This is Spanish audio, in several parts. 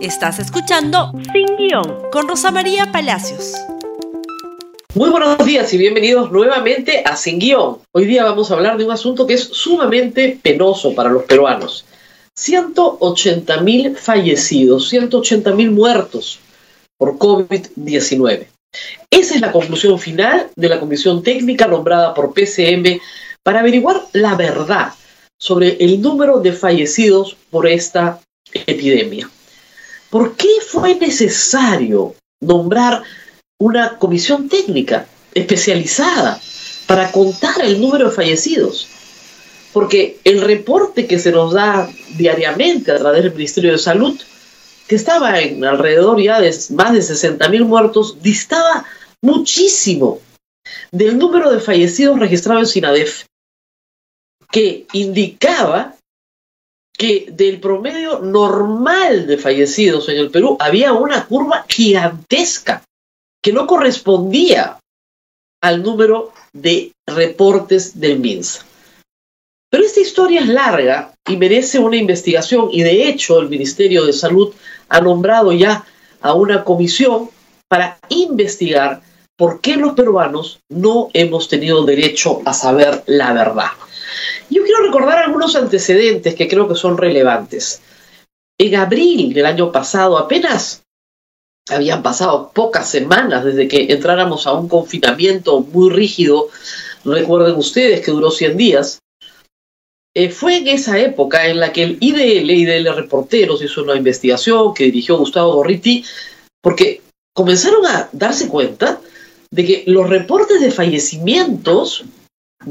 Estás escuchando Sin Guión con Rosa María Palacios. Muy buenos días y bienvenidos nuevamente a Sin Guión. Hoy día vamos a hablar de un asunto que es sumamente penoso para los peruanos. 180 mil fallecidos, 180 mil muertos por COVID-19. Esa es la conclusión final de la comisión técnica nombrada por PCM para averiguar la verdad sobre el número de fallecidos por esta epidemia. ¿Por qué fue necesario nombrar una comisión técnica especializada para contar el número de fallecidos? Porque el reporte que se nos da diariamente a través del Ministerio de Salud, que estaba en alrededor ya de más de 60 mil muertos, distaba muchísimo del número de fallecidos registrados en SINADEF, que indicaba que del promedio normal de fallecidos en el Perú había una curva gigantesca que no correspondía al número de reportes del MINSA. Pero esta historia es larga y merece una investigación y de hecho el Ministerio de Salud ha nombrado ya a una comisión para investigar por qué los peruanos no hemos tenido derecho a saber la verdad. Yo quiero recordar algunos antecedentes que creo que son relevantes. En abril del año pasado, apenas habían pasado pocas semanas desde que entráramos a un confinamiento muy rígido, recuerden ustedes que duró 100 días, eh, fue en esa época en la que el IDL, IDL Reporteros, hizo una investigación que dirigió Gustavo Gorriti, porque comenzaron a darse cuenta de que los reportes de fallecimientos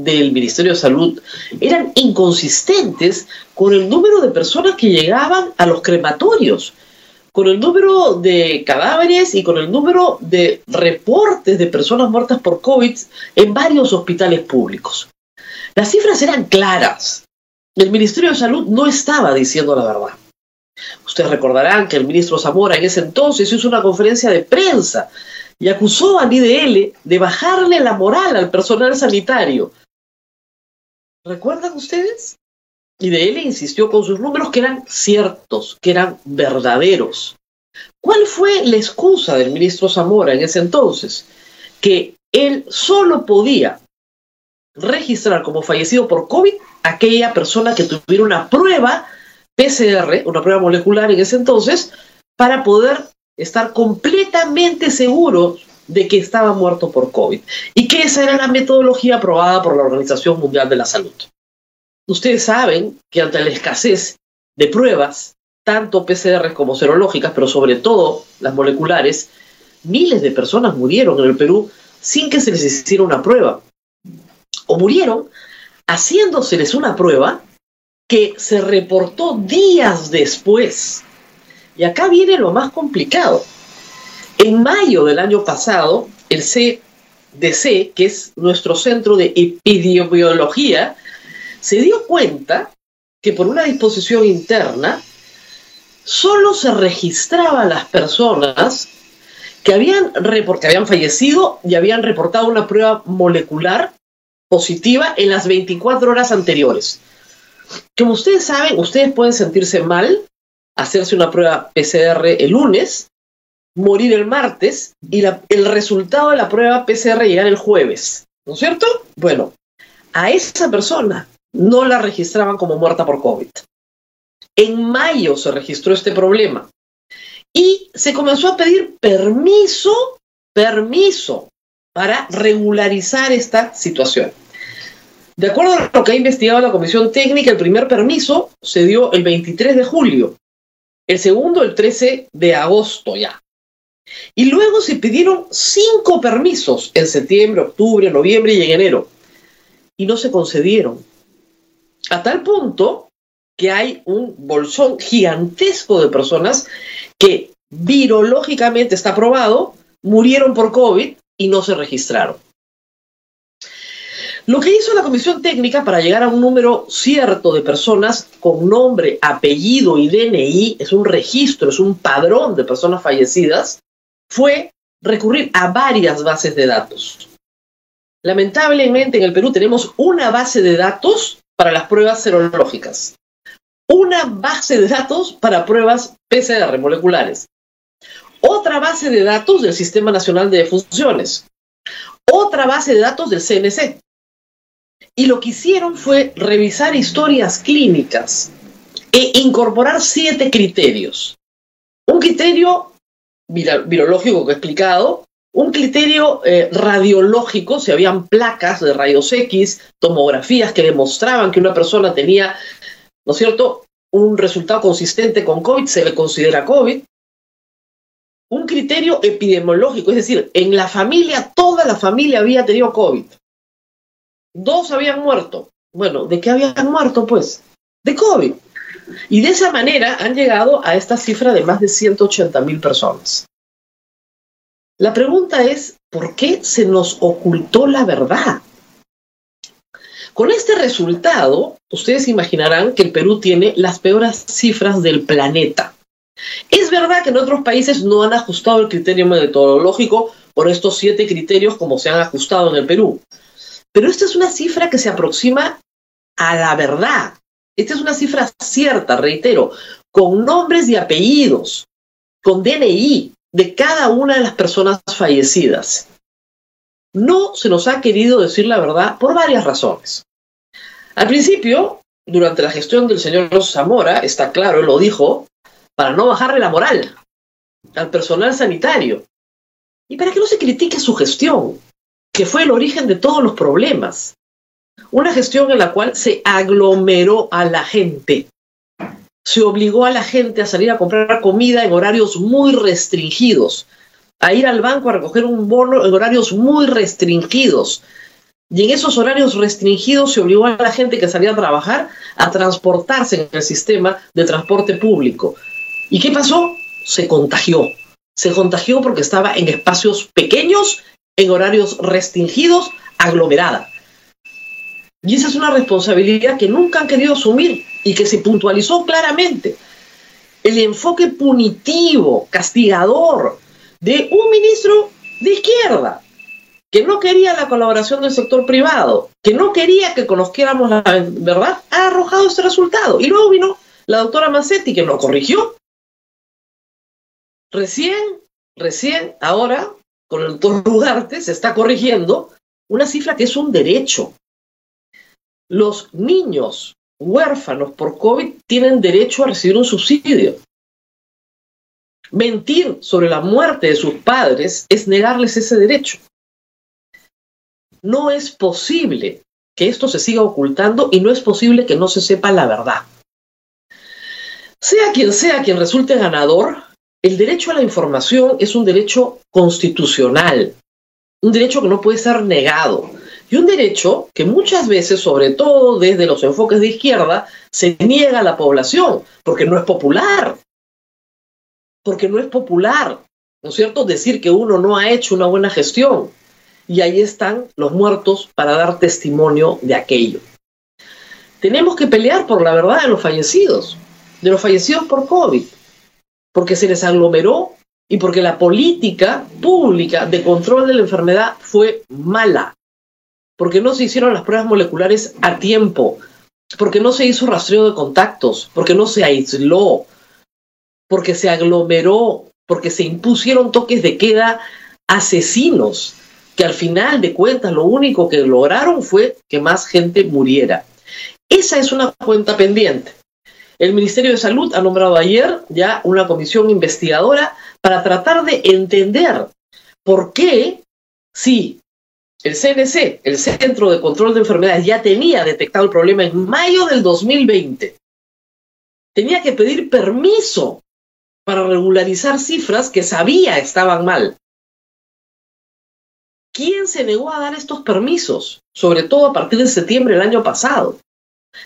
del Ministerio de Salud eran inconsistentes con el número de personas que llegaban a los crematorios, con el número de cadáveres y con el número de reportes de personas muertas por COVID en varios hospitales públicos. Las cifras eran claras. El Ministerio de Salud no estaba diciendo la verdad. Ustedes recordarán que el ministro Zamora en ese entonces hizo una conferencia de prensa y acusó al IDL de bajarle la moral al personal sanitario. ¿Recuerdan ustedes? IDL insistió con sus números que eran ciertos, que eran verdaderos. ¿Cuál fue la excusa del ministro Zamora en ese entonces? Que él solo podía registrar como fallecido por COVID aquella persona que tuviera una prueba PCR, una prueba molecular en ese entonces, para poder estar completamente seguro de que estaba muerto por COVID y que esa era la metodología aprobada por la Organización Mundial de la Salud. Ustedes saben que ante la escasez de pruebas, tanto PCR como serológicas, pero sobre todo las moleculares, miles de personas murieron en el Perú sin que se les hiciera una prueba. O murieron haciéndoseles una prueba que se reportó días después y acá viene lo más complicado. En mayo del año pasado, el CDC, que es nuestro centro de epidemiología, se dio cuenta que por una disposición interna, solo se registraban las personas que habían, que habían fallecido y habían reportado una prueba molecular positiva en las 24 horas anteriores. Como ustedes saben, ustedes pueden sentirse mal hacerse una prueba PCR el lunes, morir el martes y el resultado de la prueba PCR llegar el jueves. ¿No es cierto? Bueno, a esa persona no la registraban como muerta por COVID. En mayo se registró este problema y se comenzó a pedir permiso, permiso para regularizar esta situación. De acuerdo a lo que ha investigado la Comisión Técnica, el primer permiso se dio el 23 de julio el segundo el 13 de agosto ya. Y luego se pidieron cinco permisos en septiembre, octubre, noviembre y en enero. Y no se concedieron. A tal punto que hay un bolsón gigantesco de personas que virológicamente está probado, murieron por COVID y no se registraron. Lo que hizo la comisión técnica para llegar a un número cierto de personas con nombre, apellido y DNI, es un registro, es un padrón de personas fallecidas, fue recurrir a varias bases de datos. Lamentablemente en el Perú tenemos una base de datos para las pruebas serológicas, una base de datos para pruebas PCR moleculares, otra base de datos del Sistema Nacional de Funciones, otra base de datos del CNC. Y lo que hicieron fue revisar historias clínicas e incorporar siete criterios. Un criterio virológico que he explicado, un criterio eh, radiológico, si habían placas de rayos X, tomografías que demostraban que una persona tenía, ¿no es cierto?, un resultado consistente con COVID, se le considera COVID. Un criterio epidemiológico, es decir, en la familia, toda la familia había tenido COVID. Dos habían muerto. Bueno, ¿de qué habían muerto? Pues de COVID. Y de esa manera han llegado a esta cifra de más de 180 mil personas. La pregunta es, ¿por qué se nos ocultó la verdad? Con este resultado, ustedes imaginarán que el Perú tiene las peores cifras del planeta. Es verdad que en otros países no han ajustado el criterio metodológico por estos siete criterios como se han ajustado en el Perú. Pero esta es una cifra que se aproxima a la verdad. Esta es una cifra cierta, reitero, con nombres y apellidos, con DNI de cada una de las personas fallecidas. No se nos ha querido decir la verdad por varias razones. Al principio, durante la gestión del señor Zamora, está claro, lo dijo, para no bajarle la moral al personal sanitario y para que no se critique su gestión, que fue el origen de todos los problemas. Una gestión en la cual se aglomeró a la gente. Se obligó a la gente a salir a comprar comida en horarios muy restringidos, a ir al banco a recoger un bono en horarios muy restringidos. Y en esos horarios restringidos se obligó a la gente que salía a trabajar a transportarse en el sistema de transporte público. ¿Y qué pasó? Se contagió. Se contagió porque estaba en espacios pequeños, en horarios restringidos, aglomerada. Y esa es una responsabilidad que nunca han querido asumir y que se puntualizó claramente. El enfoque punitivo, castigador de un ministro de izquierda, que no quería la colaboración del sector privado, que no quería que conociéramos la verdad, ha arrojado este resultado. Y luego vino la doctora Massetti, que lo corrigió. Recién, recién, ahora, con el doctor Rugarte, se está corrigiendo una cifra que es un derecho los niños huérfanos por COVID tienen derecho a recibir un subsidio. Mentir sobre la muerte de sus padres es negarles ese derecho. No es posible que esto se siga ocultando y no es posible que no se sepa la verdad. Sea quien sea quien resulte ganador, el derecho a la información es un derecho constitucional, un derecho que no puede ser negado y un derecho que muchas veces, sobre todo desde los enfoques de izquierda, se niega a la población, porque no es popular. Porque no es popular, ¿no es cierto?, decir que uno no ha hecho una buena gestión. Y ahí están los muertos para dar testimonio de aquello. Tenemos que pelear por la verdad de los fallecidos, de los fallecidos por COVID, porque se les aglomeró y porque la política pública de control de la enfermedad fue mala porque no se hicieron las pruebas moleculares a tiempo, porque no se hizo rastreo de contactos, porque no se aisló, porque se aglomeró, porque se impusieron toques de queda asesinos, que al final de cuentas lo único que lograron fue que más gente muriera. Esa es una cuenta pendiente. El Ministerio de Salud ha nombrado ayer ya una comisión investigadora para tratar de entender por qué, si el CNC, el Centro de Control de Enfermedades, ya tenía detectado el problema en mayo del 2020. Tenía que pedir permiso para regularizar cifras que sabía estaban mal. ¿Quién se negó a dar estos permisos? Sobre todo a partir de septiembre del año pasado.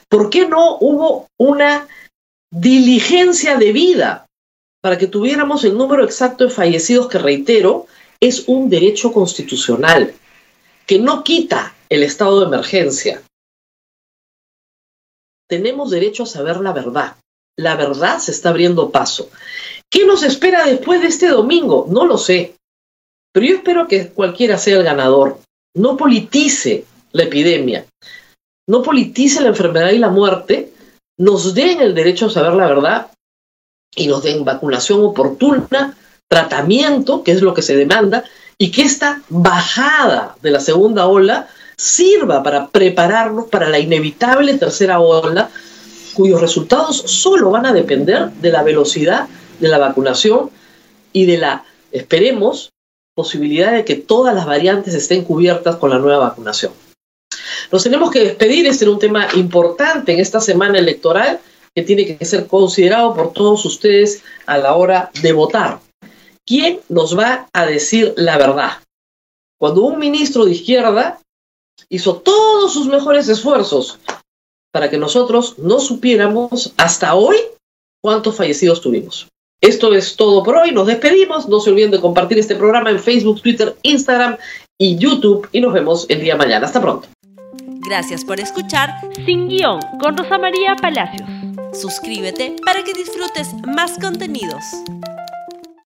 ¿Por qué no hubo una diligencia debida para que tuviéramos el número exacto de fallecidos que, reitero, es un derecho constitucional? Que no quita el estado de emergencia. Tenemos derecho a saber la verdad. La verdad se está abriendo paso. ¿Qué nos espera después de este domingo? No lo sé. Pero yo espero que cualquiera sea el ganador. No politice la epidemia. No politice la enfermedad y la muerte nos den el derecho a saber la verdad y nos den vacunación oportuna, tratamiento, que es lo que se demanda, y que esta bajada de la segunda ola sirva para prepararnos para la inevitable tercera ola, cuyos resultados solo van a depender de la velocidad de la vacunación y de la, esperemos, posibilidad de que todas las variantes estén cubiertas con la nueva vacunación. Nos tenemos que despedir, este era un tema importante en esta semana electoral que tiene que ser considerado por todos ustedes a la hora de votar. ¿Quién nos va a decir la verdad? Cuando un ministro de izquierda hizo todos sus mejores esfuerzos para que nosotros no supiéramos hasta hoy cuántos fallecidos tuvimos. Esto es todo por hoy. Nos despedimos. No se olviden de compartir este programa en Facebook, Twitter, Instagram y YouTube. Y nos vemos el día mañana. Hasta pronto. Gracias por escuchar Sin Guión con Rosa María Palacios. Suscríbete para que disfrutes más contenidos.